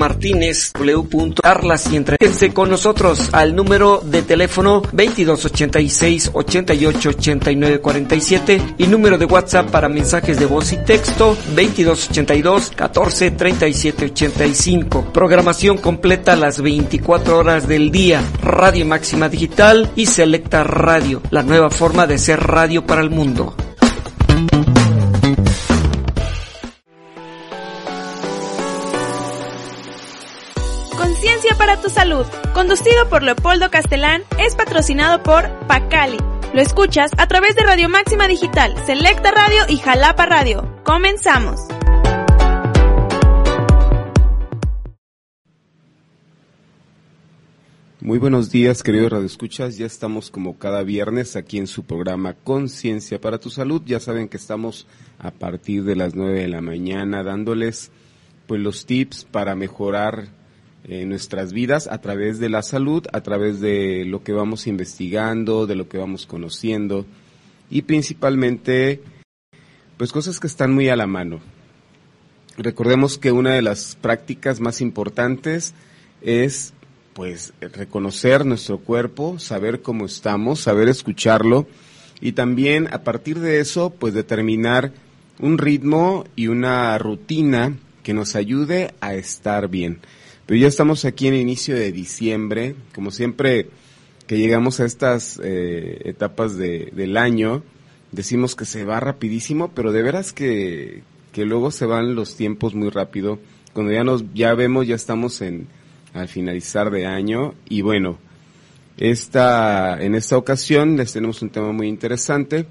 Martínez, entretense con nosotros al número de teléfono 2286 88 89 47 y número de WhatsApp para mensajes de voz y texto 2282 14 37 85. Programación completa las 24 horas del día. Radio Máxima Digital y Selecta Radio, la nueva forma de ser radio para el mundo. Tu salud, conducido por Leopoldo Castellán, es patrocinado por Pacali. Lo escuchas a través de Radio Máxima Digital, Selecta Radio y Jalapa Radio. Comenzamos. Muy buenos días, queridos radioescuchas. Ya estamos como cada viernes aquí en su programa Conciencia para tu Salud. Ya saben que estamos a partir de las 9 de la mañana dándoles pues los tips para mejorar en nuestras vidas a través de la salud, a través de lo que vamos investigando, de lo que vamos conociendo y principalmente pues cosas que están muy a la mano. Recordemos que una de las prácticas más importantes es pues reconocer nuestro cuerpo, saber cómo estamos, saber escucharlo y también a partir de eso pues determinar un ritmo y una rutina que nos ayude a estar bien. Pero ya estamos aquí en inicio de diciembre, como siempre que llegamos a estas eh, etapas de, del año, decimos que se va rapidísimo, pero de veras que, que luego se van los tiempos muy rápido. Cuando ya nos, ya vemos, ya estamos en, al finalizar de año y bueno, esta, en esta ocasión les tenemos un tema muy interesante,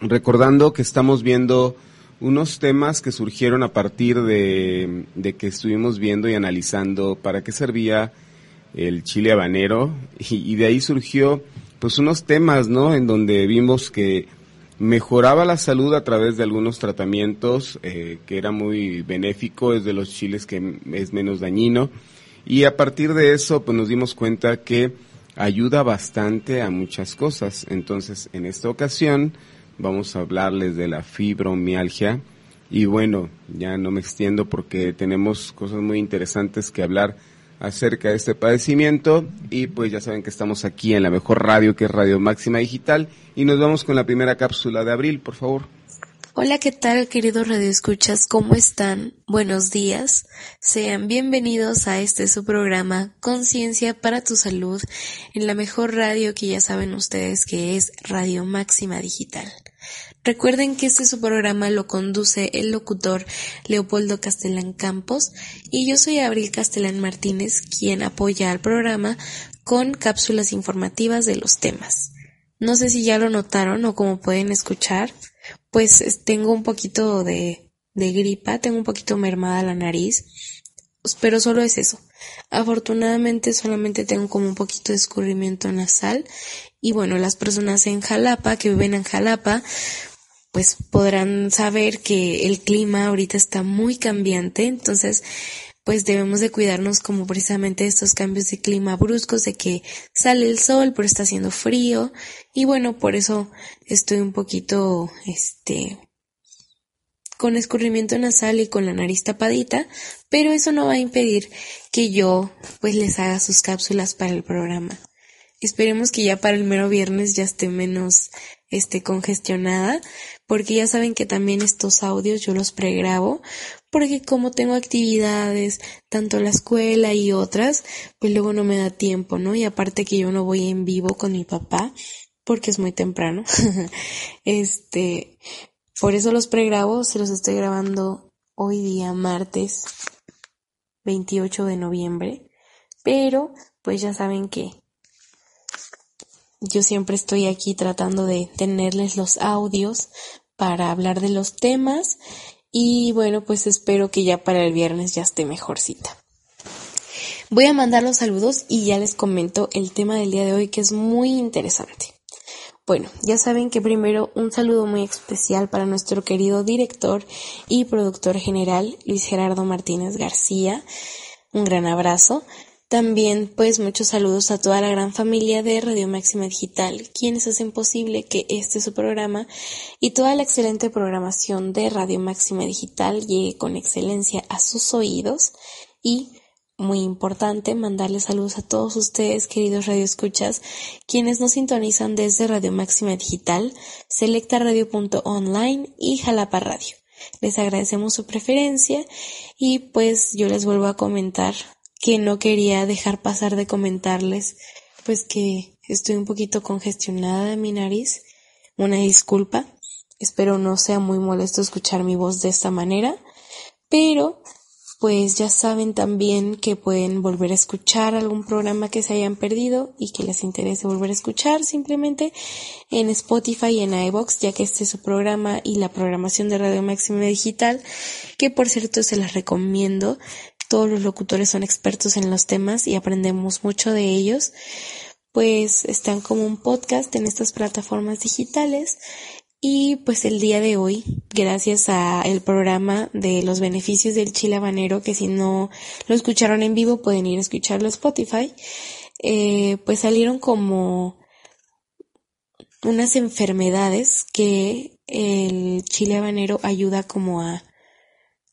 recordando que estamos viendo unos temas que surgieron a partir de, que estuvimos viendo y analizando para qué servía el chile habanero y, de ahí surgió pues unos temas, ¿no? En donde vimos que mejoraba la salud a través de algunos tratamientos, eh, que era muy benéfico, es de los chiles que es menos dañino. Y a partir de eso, pues nos dimos cuenta que ayuda bastante a muchas cosas. Entonces, en esta ocasión, vamos a hablarles de la fibromialgia. Y bueno, ya no me extiendo porque tenemos cosas muy interesantes que hablar acerca de este padecimiento y pues ya saben que estamos aquí en la mejor radio que es Radio Máxima Digital y nos vamos con la primera cápsula de abril, por favor. Hola, ¿qué tal, queridos radioescuchas? ¿Cómo están? Buenos días. Sean bienvenidos a este su programa Conciencia para tu Salud en la mejor radio que ya saben ustedes que es Radio Máxima Digital. Recuerden que este su programa lo conduce el locutor Leopoldo Castellán Campos y yo soy Abril Castellán Martínez, quien apoya al programa con cápsulas informativas de los temas. No sé si ya lo notaron o como pueden escuchar, pues tengo un poquito de, de gripa, tengo un poquito mermada la nariz, pero solo es eso. Afortunadamente solamente tengo como un poquito de escurrimiento nasal y bueno, las personas en Jalapa, que viven en Jalapa, pues podrán saber que el clima ahorita está muy cambiante, entonces pues debemos de cuidarnos como precisamente estos cambios de clima bruscos, de que sale el sol, pero está haciendo frío, y bueno, por eso estoy un poquito, este, con escurrimiento nasal y con la nariz tapadita, pero eso no va a impedir que yo pues les haga sus cápsulas para el programa. Esperemos que ya para el mero viernes ya esté menos este congestionada, porque ya saben que también estos audios yo los pregrabo porque como tengo actividades, tanto la escuela y otras, pues luego no me da tiempo, ¿no? Y aparte que yo no voy en vivo con mi papá, porque es muy temprano. este, por eso los pregrabo, se los estoy grabando hoy día martes 28 de noviembre, pero pues ya saben que yo siempre estoy aquí tratando de tenerles los audios para hablar de los temas y bueno, pues espero que ya para el viernes ya esté mejorcita. Voy a mandar los saludos y ya les comento el tema del día de hoy que es muy interesante. Bueno, ya saben que primero un saludo muy especial para nuestro querido director y productor general Luis Gerardo Martínez García. Un gran abrazo. También, pues, muchos saludos a toda la gran familia de Radio Máxima Digital, quienes hacen posible que este su programa y toda la excelente programación de Radio Máxima Digital llegue con excelencia a sus oídos. y muy importante mandarles saludos a todos ustedes, queridos radioescuchas, quienes nos sintonizan desde Radio Máxima Digital, Selecta Radio.online y Jalapa Radio. Les agradecemos su preferencia y pues yo les vuelvo a comentar que no quería dejar pasar de comentarles pues que estoy un poquito congestionada de mi nariz. Una disculpa. Espero no sea muy molesto escuchar mi voz de esta manera, pero pues ya saben también que pueden volver a escuchar algún programa que se hayan perdido y que les interese volver a escuchar simplemente en Spotify y en iBox, ya que este es su programa y la programación de Radio Máxima Digital, que por cierto se las recomiendo. Todos los locutores son expertos en los temas y aprendemos mucho de ellos. Pues están como un podcast en estas plataformas digitales y pues el día de hoy, gracias a el programa de los beneficios del chile habanero, que si no lo escucharon en vivo pueden ir a escucharlo a Spotify, eh, pues salieron como unas enfermedades que el chile habanero ayuda como a,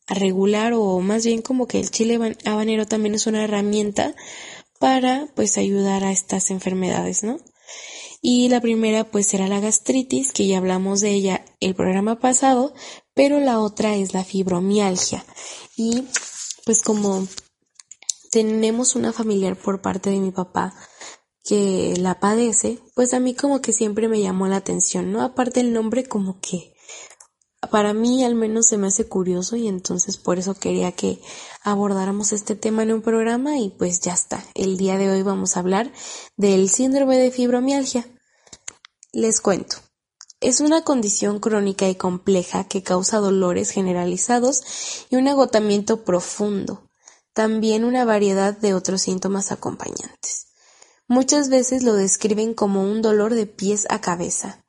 a regular o más bien como que el chile habanero también es una herramienta para pues ayudar a estas enfermedades, ¿no? Y la primera pues será la gastritis, que ya hablamos de ella el programa pasado, pero la otra es la fibromialgia. Y pues como tenemos una familiar por parte de mi papá que la padece, pues a mí como que siempre me llamó la atención, ¿no? Aparte el nombre como que para mí al menos se me hace curioso y entonces por eso quería que abordáramos este tema en un programa y pues ya está. El día de hoy vamos a hablar del síndrome de fibromialgia. Les cuento. Es una condición crónica y compleja que causa dolores generalizados y un agotamiento profundo, también una variedad de otros síntomas acompañantes. Muchas veces lo describen como un dolor de pies a cabeza.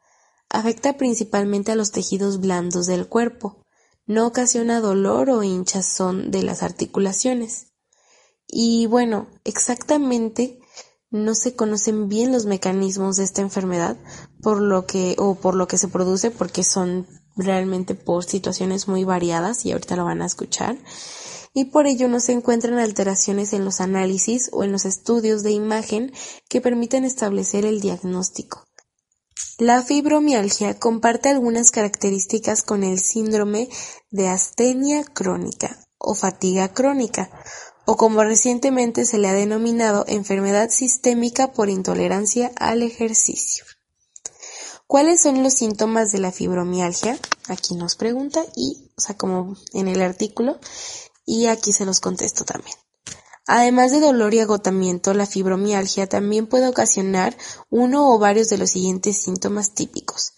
Afecta principalmente a los tejidos blandos del cuerpo. No ocasiona dolor o hinchazón de las articulaciones. Y bueno, exactamente no se conocen bien los mecanismos de esta enfermedad por lo que o por lo que se produce porque son realmente por situaciones muy variadas y ahorita lo van a escuchar y por ello no se encuentran alteraciones en los análisis o en los estudios de imagen que permiten establecer el diagnóstico. La fibromialgia comparte algunas características con el síndrome de astenia crónica o fatiga crónica, o como recientemente se le ha denominado enfermedad sistémica por intolerancia al ejercicio. ¿Cuáles son los síntomas de la fibromialgia? Aquí nos pregunta y, o sea, como en el artículo, y aquí se los contesto también. Además de dolor y agotamiento, la fibromialgia también puede ocasionar uno o varios de los siguientes síntomas típicos.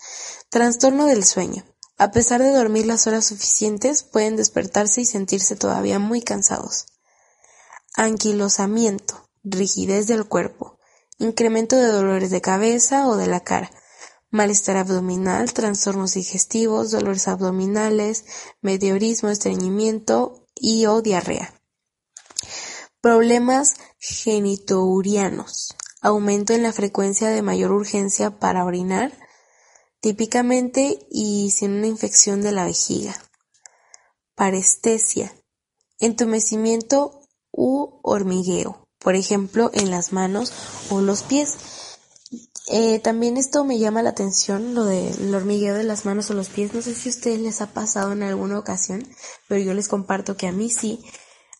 Trastorno del sueño. A pesar de dormir las horas suficientes, pueden despertarse y sentirse todavía muy cansados anquilosamiento, rigidez del cuerpo, incremento de dolores de cabeza o de la cara, malestar abdominal, trastornos digestivos, dolores abdominales, meteorismo, estreñimiento y o diarrea. Problemas genitourianos, aumento en la frecuencia de mayor urgencia para orinar, típicamente y sin una infección de la vejiga. Parestesia, entumecimiento u hormigueo, por ejemplo en las manos o los pies. Eh, también esto me llama la atención, lo del hormigueo de las manos o los pies. No sé si a ustedes les ha pasado en alguna ocasión, pero yo les comparto que a mí sí.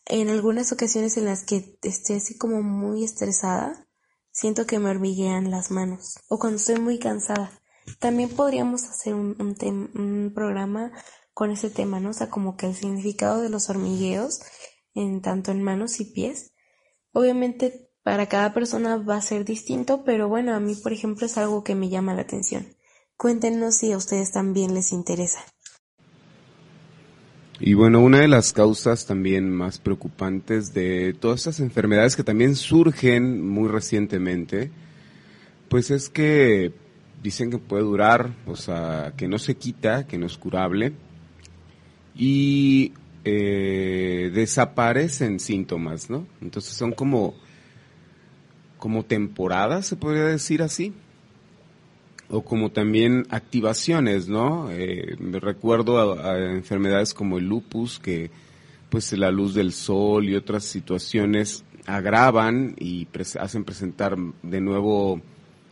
En algunas ocasiones en las que esté así como muy estresada, siento que me hormiguean las manos. O cuando estoy muy cansada. También podríamos hacer un, un, programa con ese tema, ¿no? O sea, como que el significado de los hormigueos en tanto en manos y pies. Obviamente para cada persona va a ser distinto, pero bueno, a mí por ejemplo es algo que me llama la atención. Cuéntenos si a ustedes también les interesa. Y bueno, una de las causas también más preocupantes de todas estas enfermedades que también surgen muy recientemente, pues es que dicen que puede durar, o sea, que no se quita, que no es curable. Y eh, desaparecen síntomas, ¿no? Entonces son como, como temporadas, se podría decir así, o como también activaciones, ¿no? Eh, me recuerdo a, enfermedades como el lupus que pues la luz del sol y otras situaciones agravan y hacen presentar de nuevo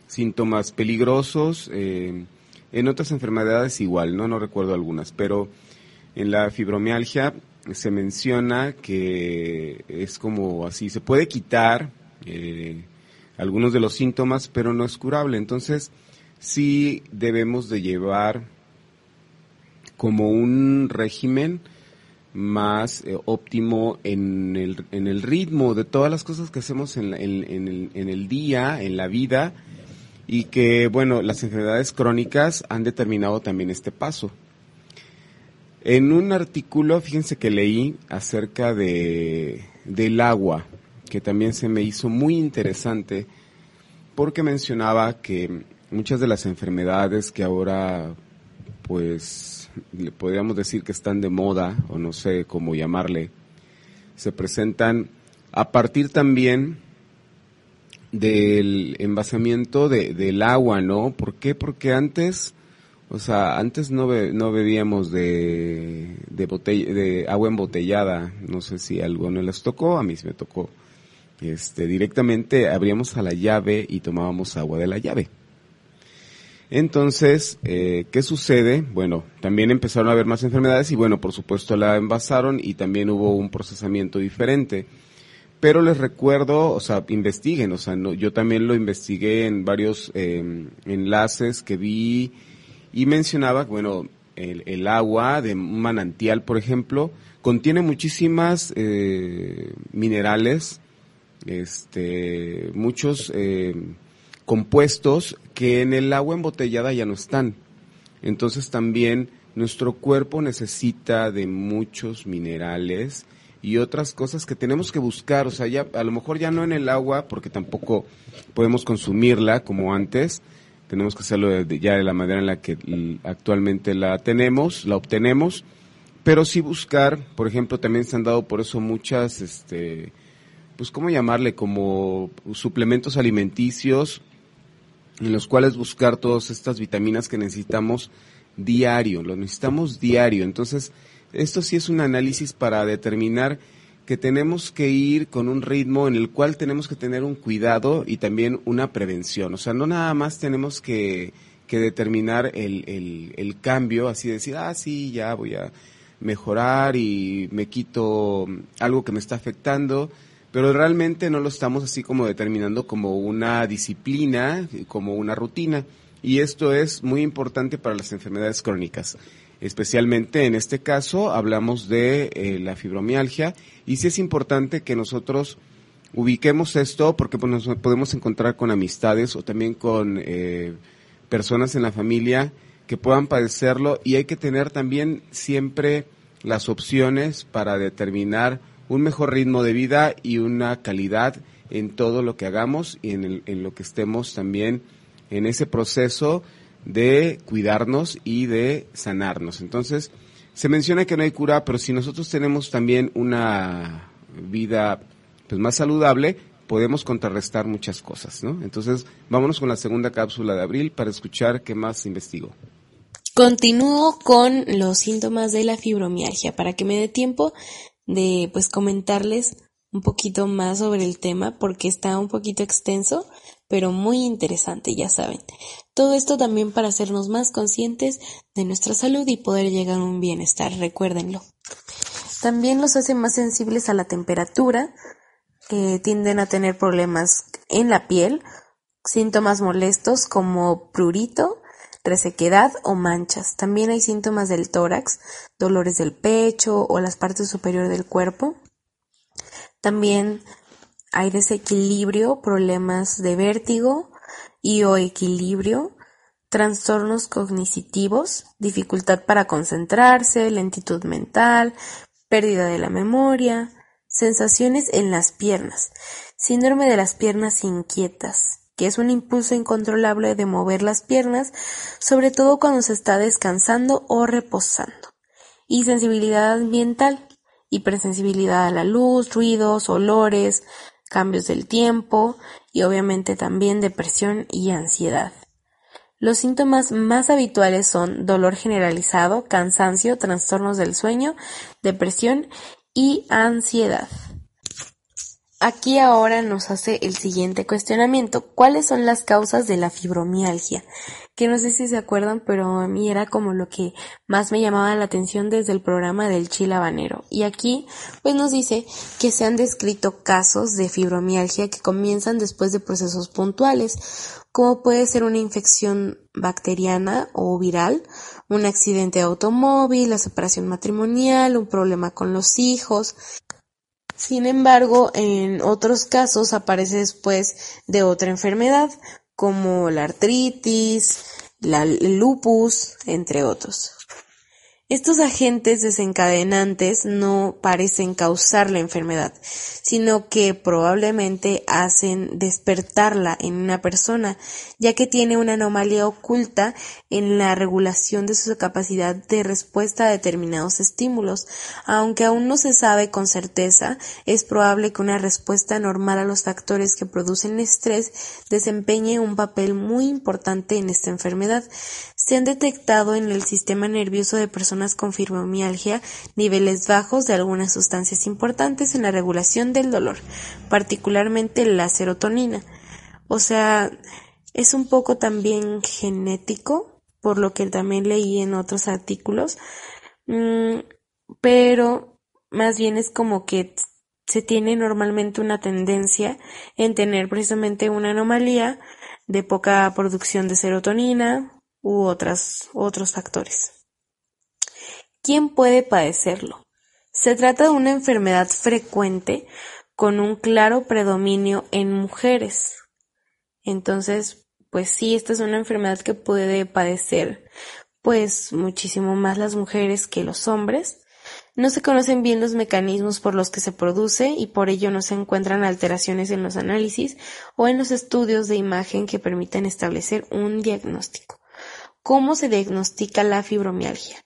síntomas peligrosos. Eh, en otras enfermedades igual, no no recuerdo algunas, pero en la fibromialgia se menciona que es como así, se puede quitar eh, algunos de los síntomas, pero no es curable. Entonces, sí debemos de llevar como un régimen más eh, óptimo en el, en el ritmo de todas las cosas que hacemos en, en, el, en el día, en la vida, y que, bueno, las enfermedades crónicas han determinado también este paso. En un artículo, fíjense que leí acerca de, del agua, que también se me hizo muy interesante, porque mencionaba que muchas de las enfermedades que ahora, pues, le podríamos decir que están de moda, o no sé cómo llamarle, se presentan a partir también del envasamiento de, del agua, ¿no? ¿Por qué? Porque antes o sea, antes no, no bebíamos de, de, de agua embotellada. No sé si algo no les tocó, a mí me tocó. Este, directamente abríamos a la llave y tomábamos agua de la llave. Entonces, eh, ¿qué sucede? Bueno, también empezaron a haber más enfermedades y bueno, por supuesto la envasaron y también hubo un procesamiento diferente. Pero les recuerdo, o sea, investiguen, o sea, no, yo también lo investigué en varios eh, enlaces que vi y mencionaba, bueno, el, agua de un manantial, por ejemplo, contiene muchísimas eh, minerales, este, muchos eh, compuestos que en el agua embotellada ya no están. Entonces también nuestro cuerpo necesita de muchos minerales y otras cosas que tenemos que buscar, o sea, ya a lo mejor ya no en el agua porque tampoco podemos consumirla como antes, tenemos que hacerlo ya de la manera en la que actualmente la tenemos, la obtenemos, pero sí buscar, por ejemplo, también se han dado por eso muchas, este, pues, ¿cómo llamarle? Como suplementos alimenticios en los cuales buscar todas estas vitaminas que necesitamos diario, lo necesitamos diario. Entonces, esto sí es un análisis para determinar que tenemos que ir con un ritmo en el cual tenemos que tener un cuidado y también una prevención. O sea, no nada más tenemos que, que determinar el, el, el cambio, así decir, ah, sí, ya voy a mejorar y me quito algo que me está afectando, pero realmente no lo estamos así como determinando como una disciplina, como una rutina. Y esto es muy importante para las enfermedades crónicas. Especialmente en este caso hablamos de eh, la fibromialgia y sí es importante que nosotros ubiquemos esto porque pues, nos podemos encontrar con amistades o también con eh, personas en la familia que puedan padecerlo y hay que tener también siempre las opciones para determinar un mejor ritmo de vida y una calidad en todo lo que hagamos y en, en lo que estemos también en ese proceso de cuidarnos y de sanarnos. Entonces, se menciona que no hay cura, pero si nosotros tenemos también una vida pues más saludable, podemos contrarrestar muchas cosas, ¿no? Entonces, vámonos con la segunda cápsula de abril para escuchar qué más investigo. Continúo con los síntomas de la fibromialgia para que me dé tiempo de pues comentarles un poquito más sobre el tema porque está un poquito extenso, pero muy interesante, ya saben. Todo esto también para hacernos más conscientes de nuestra salud y poder llegar a un bienestar, recuérdenlo. También los hace más sensibles a la temperatura, tienden a tener problemas en la piel, síntomas molestos como prurito, o manchas. También hay síntomas del tórax, dolores del pecho o las partes superiores del cuerpo. También hay desequilibrio, problemas de vértigo y o equilibrio, trastornos cognitivos, dificultad para concentrarse, lentitud mental, pérdida de la memoria, sensaciones en las piernas, síndrome de las piernas inquietas, que es un impulso incontrolable de mover las piernas, sobre todo cuando se está descansando o reposando, y sensibilidad ambiental, hipersensibilidad a la luz, ruidos, olores, cambios del tiempo y obviamente también depresión y ansiedad. Los síntomas más habituales son dolor generalizado, cansancio, trastornos del sueño, depresión y ansiedad. Aquí ahora nos hace el siguiente cuestionamiento. ¿Cuáles son las causas de la fibromialgia? Que no sé si se acuerdan, pero a mí era como lo que más me llamaba la atención desde el programa del chile habanero. Y aquí, pues nos dice que se han descrito casos de fibromialgia que comienzan después de procesos puntuales, como puede ser una infección bacteriana o viral, un accidente de automóvil, la separación matrimonial, un problema con los hijos, sin embargo, en otros casos aparece después de otra enfermedad, como la artritis, la, el lupus, entre otros. Estos agentes desencadenantes no parecen causar la enfermedad, sino que probablemente hacen despertarla en una persona, ya que tiene una anomalía oculta en la regulación de su capacidad de respuesta a determinados estímulos. Aunque aún no se sabe con certeza, es probable que una respuesta normal a los factores que producen estrés desempeñe un papel muy importante en esta enfermedad. Se han detectado en el sistema nervioso de personas con fibromialgia niveles bajos de algunas sustancias importantes en la regulación del dolor, particularmente la serotonina. O sea, es un poco también genético, por lo que también leí en otros artículos, mm, pero más bien es como que se tiene normalmente una tendencia en tener precisamente una anomalía de poca producción de serotonina, u otras, otros factores. ¿Quién puede padecerlo? Se trata de una enfermedad frecuente con un claro predominio en mujeres. Entonces, pues sí, esta es una enfermedad que puede padecer pues muchísimo más las mujeres que los hombres. No se conocen bien los mecanismos por los que se produce y por ello no se encuentran alteraciones en los análisis o en los estudios de imagen que permitan establecer un diagnóstico. ¿Cómo se diagnostica la fibromialgia?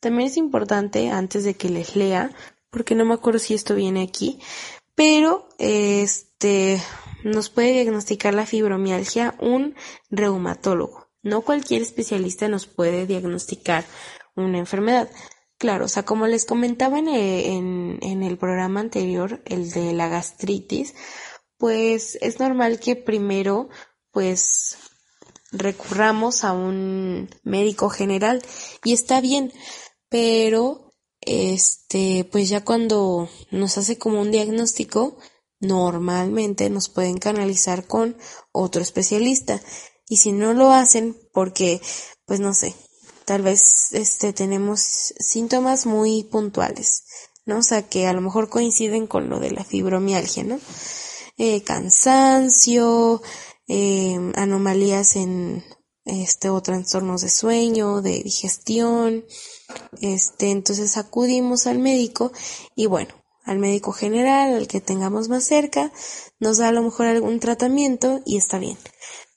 También es importante, antes de que les lea, porque no me acuerdo si esto viene aquí, pero este nos puede diagnosticar la fibromialgia un reumatólogo. No cualquier especialista nos puede diagnosticar una enfermedad. Claro, o sea, como les comentaba en, en, en el programa anterior, el de la gastritis, pues es normal que primero pues recurramos a un médico general y está bien, pero este, pues ya cuando nos hace como un diagnóstico, normalmente nos pueden canalizar con otro especialista. Y si no lo hacen, porque, pues no sé, tal vez este tenemos síntomas muy puntuales, ¿no? O sea, que a lo mejor coinciden con lo de la fibromialgia, ¿no? Eh, cansancio, Em, anomalías en este o trastornos de sueño, de digestión, este, entonces acudimos al médico y bueno, al médico general, al que tengamos más cerca, nos da a lo mejor algún tratamiento y está bien.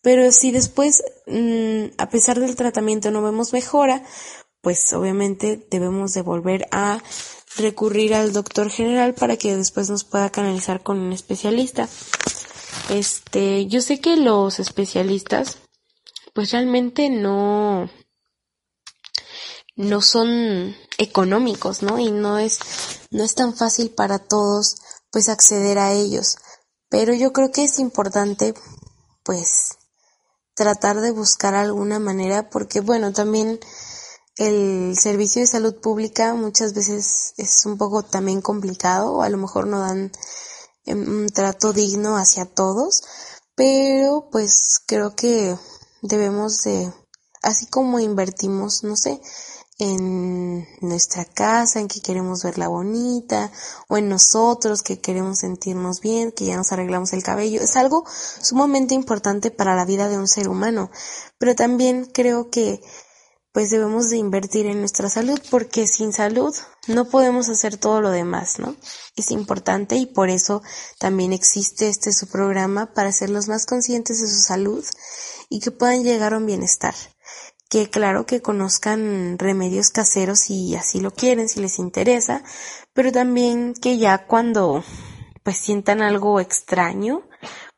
Pero si después, mm, a pesar del tratamiento no vemos mejora, pues obviamente debemos de volver a recurrir al doctor general para que después nos pueda canalizar con un especialista. Este, yo sé que los especialistas, pues realmente no, no son económicos, ¿no? Y no es, no es tan fácil para todos, pues acceder a ellos. Pero yo creo que es importante, pues, tratar de buscar alguna manera, porque bueno, también el servicio de salud pública muchas veces es un poco también complicado, o a lo mejor no dan un trato digno hacia todos, pero pues creo que debemos de, así como invertimos, no sé, en nuestra casa, en que queremos verla bonita, o en nosotros que queremos sentirnos bien, que ya nos arreglamos el cabello. Es algo sumamente importante para la vida de un ser humano, pero también creo que pues debemos de invertir en nuestra salud porque sin salud no podemos hacer todo lo demás, ¿no? Es importante y por eso también existe este su programa para hacerlos más conscientes de su salud y que puedan llegar a un bienestar. Que claro que conozcan remedios caseros si así lo quieren, si les interesa, pero también que ya cuando pues sientan algo extraño,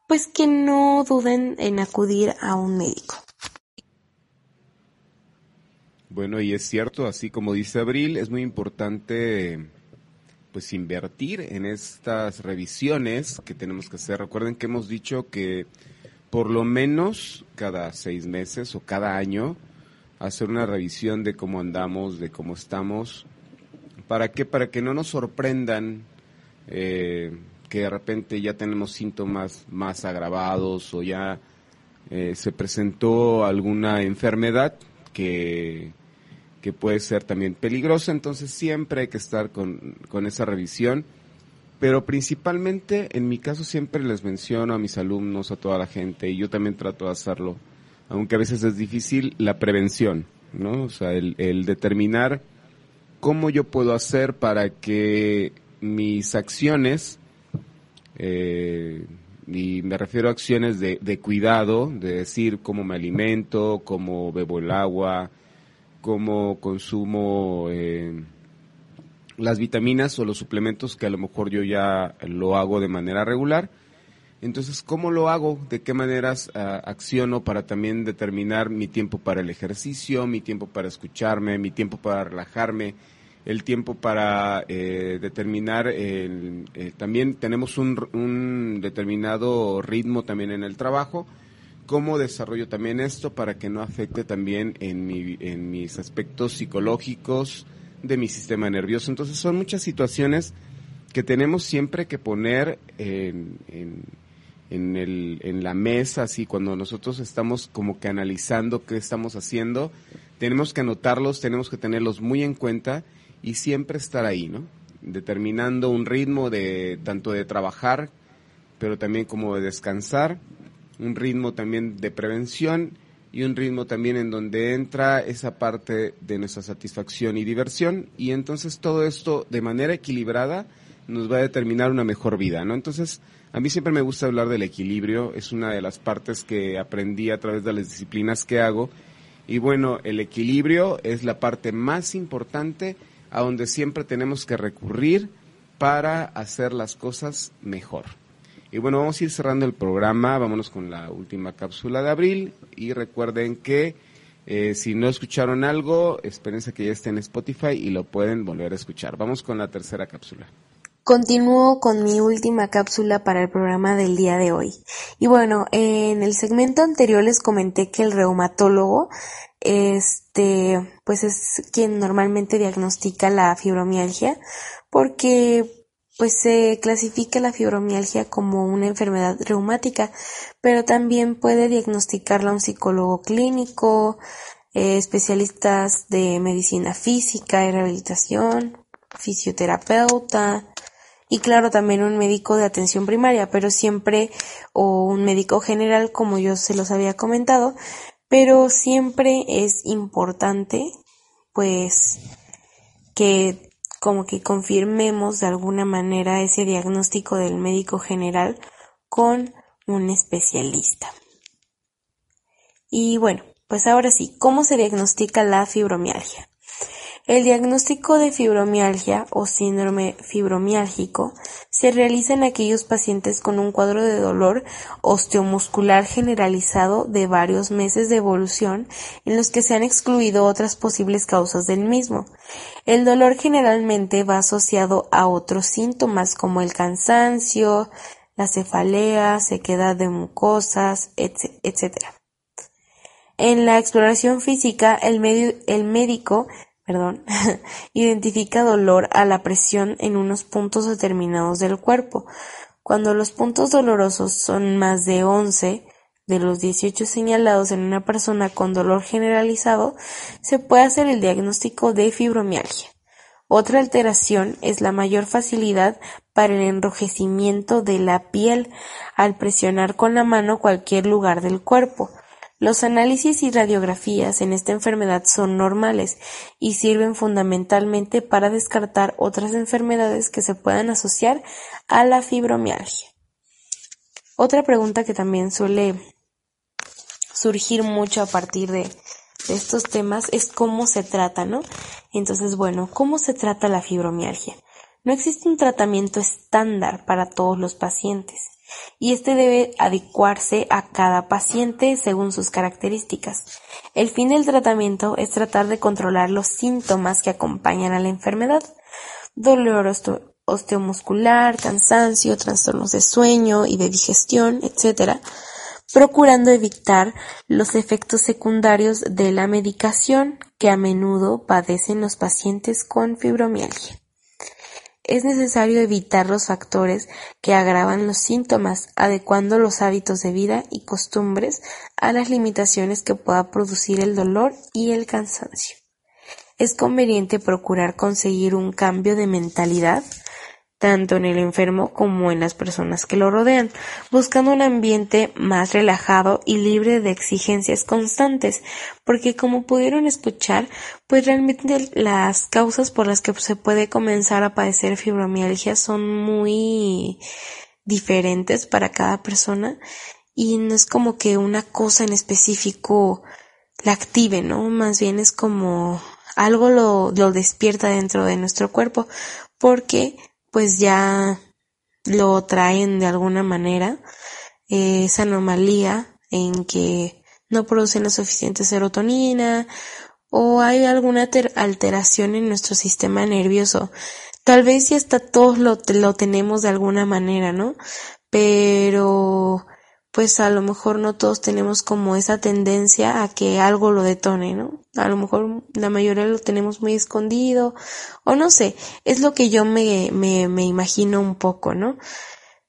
pues que no duden en acudir a un médico. Bueno, y es cierto, así como dice Abril, es muy importante pues invertir en estas revisiones que tenemos que hacer. Recuerden que hemos dicho que por lo menos cada seis meses o cada año hacer una revisión de cómo andamos, de cómo estamos. ¿Para qué? Para que no nos sorprendan eh, que de repente ya tenemos síntomas más agravados o ya eh, se presentó alguna enfermedad que que puede ser también peligrosa, entonces siempre hay que estar con, con esa revisión. Pero principalmente, en mi caso, siempre les menciono a mis alumnos, a toda la gente, y yo también trato de hacerlo, aunque a veces es difícil, la prevención, ¿no? O sea, el, el determinar cómo yo puedo hacer para que mis acciones, eh, y me refiero a acciones de, de cuidado, de decir cómo me alimento, cómo bebo el agua, como consumo eh, las vitaminas o los suplementos que a lo mejor yo ya lo hago de manera regular. Entonces, ¿cómo lo hago? ¿De qué maneras ah, acciono para también determinar mi tiempo para el ejercicio, mi tiempo para escucharme, mi tiempo para relajarme, el tiempo para eh, determinar, eh, también tenemos un, un determinado ritmo también en el trabajo, cómo desarrollo también esto para que no afecte también en, mi, en mis aspectos psicológicos de mi sistema nervioso. Entonces son muchas situaciones que tenemos siempre que poner en, en, el, en la mesa, así cuando nosotros estamos como que analizando qué estamos haciendo, tenemos que anotarlos, tenemos que tenerlos muy en cuenta y siempre estar ahí, ¿no? Determinando un ritmo de tanto de trabajar, pero también como de descansar un ritmo también de prevención y un ritmo también en donde entra esa parte de nuestra satisfacción y diversión y entonces todo esto de manera equilibrada nos va a determinar una mejor vida, ¿no? Entonces, a mí siempre me gusta hablar del equilibrio, es una de las partes que aprendí a través de las disciplinas que hago y bueno, el equilibrio es la parte más importante a donde siempre tenemos que recurrir para hacer las cosas mejor. Y bueno, vamos a ir cerrando el programa, vámonos con la última cápsula de abril y recuerden que eh, si no escucharon algo, espérense que ya esté en Spotify y lo pueden volver a escuchar. Vamos con la tercera cápsula. Continúo con mi última cápsula para el programa del día de hoy. Y bueno, en el segmento anterior les comenté que el reumatólogo, este, pues es quien normalmente diagnostica la fibromialgia, porque pues se clasifica la fibromialgia como una enfermedad reumática, pero también puede diagnosticarla un psicólogo clínico, eh, especialistas de medicina física y rehabilitación, fisioterapeuta y claro también un médico de atención primaria, pero siempre o un médico general como yo se los había comentado, pero siempre es importante pues que como que confirmemos de alguna manera ese diagnóstico del médico general con un especialista. Y bueno, pues ahora sí, ¿cómo se diagnostica la fibromialgia? El diagnóstico de fibromialgia o síndrome fibromiálgico se realiza en aquellos pacientes con un cuadro de dolor osteomuscular generalizado de varios meses de evolución en los que se han excluido otras posibles causas del mismo. El dolor generalmente va asociado a otros síntomas como el cansancio, la cefalea, sequedad de mucosas, etc. En la exploración física, el, el médico identifica dolor a la presión en unos puntos determinados del cuerpo. Cuando los puntos dolorosos son más de 11 de los 18 señalados en una persona con dolor generalizado, se puede hacer el diagnóstico de fibromialgia. Otra alteración es la mayor facilidad para el enrojecimiento de la piel al presionar con la mano cualquier lugar del cuerpo. Los análisis y radiografías en esta enfermedad son normales y sirven fundamentalmente para descartar otras enfermedades que se puedan asociar a la fibromialgia. Otra pregunta que también suele surgir mucho a partir de, estos temas es cómo se trata, ¿no? Entonces, bueno, ¿cómo se trata la fibromialgia? No existe un tratamiento estándar para todos los pacientes y este debe adecuarse a cada paciente según sus características. El fin del tratamiento es tratar de controlar los síntomas que acompañan a la enfermedad. Dolor osteomuscular, cansancio, trastornos de sueño y de digestión, etc., procurando evitar los efectos secundarios de la medicación que a menudo padecen los pacientes con fibromialgia. Es necesario evitar los factores que agravan los síntomas, adecuando los hábitos de vida y costumbres a las limitaciones que pueda producir el dolor y el cansancio. Es conveniente procurar conseguir un cambio de mentalidad tanto en el enfermo como en las personas que lo rodean, buscando un ambiente más relajado y libre de exigencias constantes, porque como pudieron escuchar, pues realmente las causas por las que se puede comenzar a padecer fibromialgia son muy diferentes para cada persona y no es como que una cosa en específico la active, ¿no? Más bien es como algo lo, lo despierta dentro de nuestro cuerpo porque pues ya lo traen de alguna manera, eh, esa anomalía en que no producen la suficiente serotonina o hay alguna alteración en nuestro sistema nervioso. Tal vez ya hasta todos lo, lo tenemos de alguna manera, ¿no? Pero pues a lo mejor no todos tenemos como esa tendencia a que algo lo detone, ¿no? A lo mejor la mayoría lo tenemos muy escondido, o no sé, es lo que yo me, me, me imagino un poco, ¿no?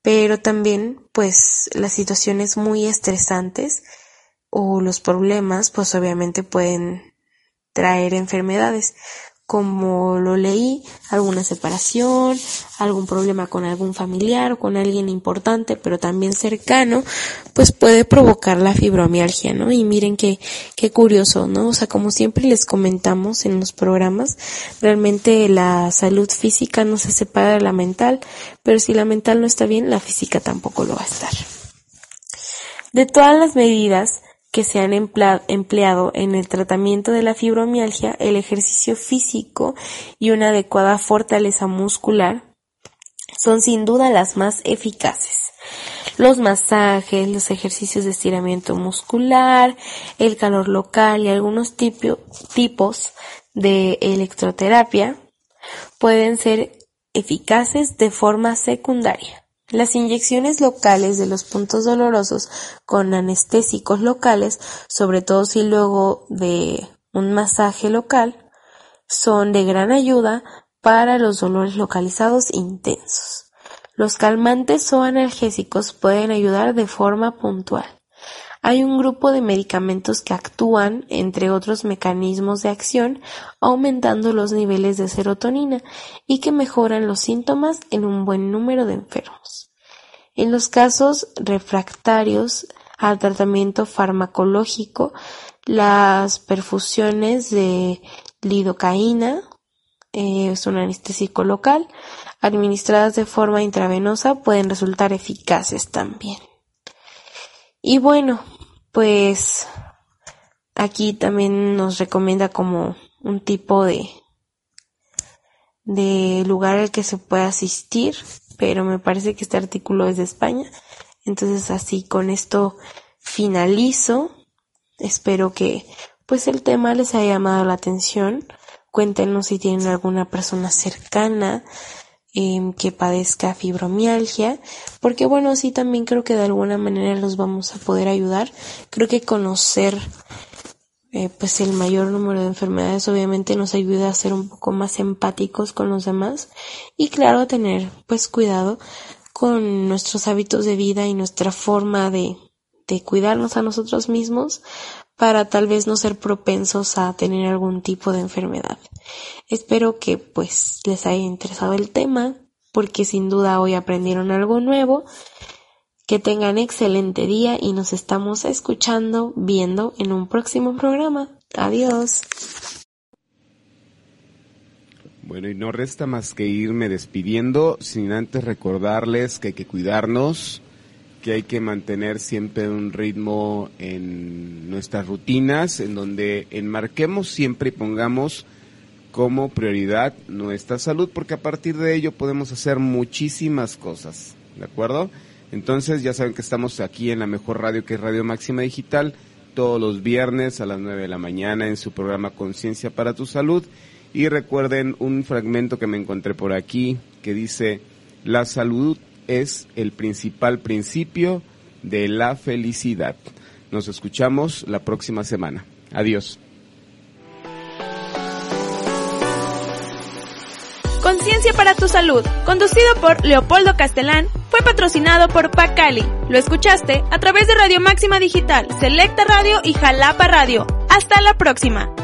Pero también, pues, las situaciones muy estresantes o los problemas, pues obviamente pueden traer enfermedades como lo leí, alguna separación, algún problema con algún familiar o con alguien importante, pero también cercano, pues puede provocar la fibromialgia, ¿no? Y miren qué, qué curioso, ¿no? O sea, como siempre les comentamos en los programas, realmente la salud física no se separa de la mental, pero si la mental no está bien, la física tampoco lo va a estar. De todas las medidas, que se han empleado en el tratamiento de la fibromialgia, el ejercicio físico y una adecuada fortaleza muscular son sin duda las más eficaces. Los masajes, los ejercicios de estiramiento muscular, el calor local y algunos tipos de electroterapia pueden ser eficaces de forma secundaria. Las inyecciones locales de los puntos dolorosos con anestésicos locales, sobre todo si luego de un masaje local, son de gran ayuda para los dolores localizados intensos. Los calmantes o analgésicos pueden ayudar de forma puntual. Hay un grupo de medicamentos que actúan, entre otros mecanismos de acción, aumentando los niveles de serotonina y que mejoran los síntomas en un buen número de enfermos. En los casos refractarios al tratamiento farmacológico, las perfusiones de lidocaína, eh, es un anestésico local, administradas de forma intravenosa pueden resultar eficaces también. Y bueno, pues aquí también nos recomienda como un tipo de, de lugar al que se puede asistir, pero me parece que este artículo es de España. Entonces así con esto finalizo. Espero que pues el tema les haya llamado la atención. Cuéntenos si tienen alguna persona cercana que padezca fibromialgia, porque bueno, sí también creo que de alguna manera los vamos a poder ayudar. Creo que conocer eh, pues el mayor número de enfermedades obviamente nos ayuda a ser un poco más empáticos con los demás y claro tener pues cuidado con nuestros hábitos de vida y nuestra forma de, de cuidarnos a nosotros mismos para tal vez no ser propensos a tener algún tipo de enfermedad. Espero que pues les haya interesado el tema, porque sin duda hoy aprendieron algo nuevo. Que tengan excelente día y nos estamos escuchando, viendo en un próximo programa. Adiós. Bueno, y no resta más que irme despidiendo, sin antes recordarles que hay que cuidarnos, que hay que mantener siempre un ritmo en nuestras rutinas, en donde enmarquemos siempre y pongamos como prioridad nuestra salud, porque a partir de ello podemos hacer muchísimas cosas, ¿de acuerdo? Entonces ya saben que estamos aquí en la mejor radio que es Radio Máxima Digital, todos los viernes a las 9 de la mañana en su programa Conciencia para tu Salud. Y recuerden un fragmento que me encontré por aquí que dice, la salud es el principal principio de la felicidad. Nos escuchamos la próxima semana. Adiós. Conciencia para tu salud, conducido por Leopoldo Castelán, fue patrocinado por Pacali. Lo escuchaste a través de Radio Máxima Digital, Selecta Radio y Jalapa Radio. Hasta la próxima.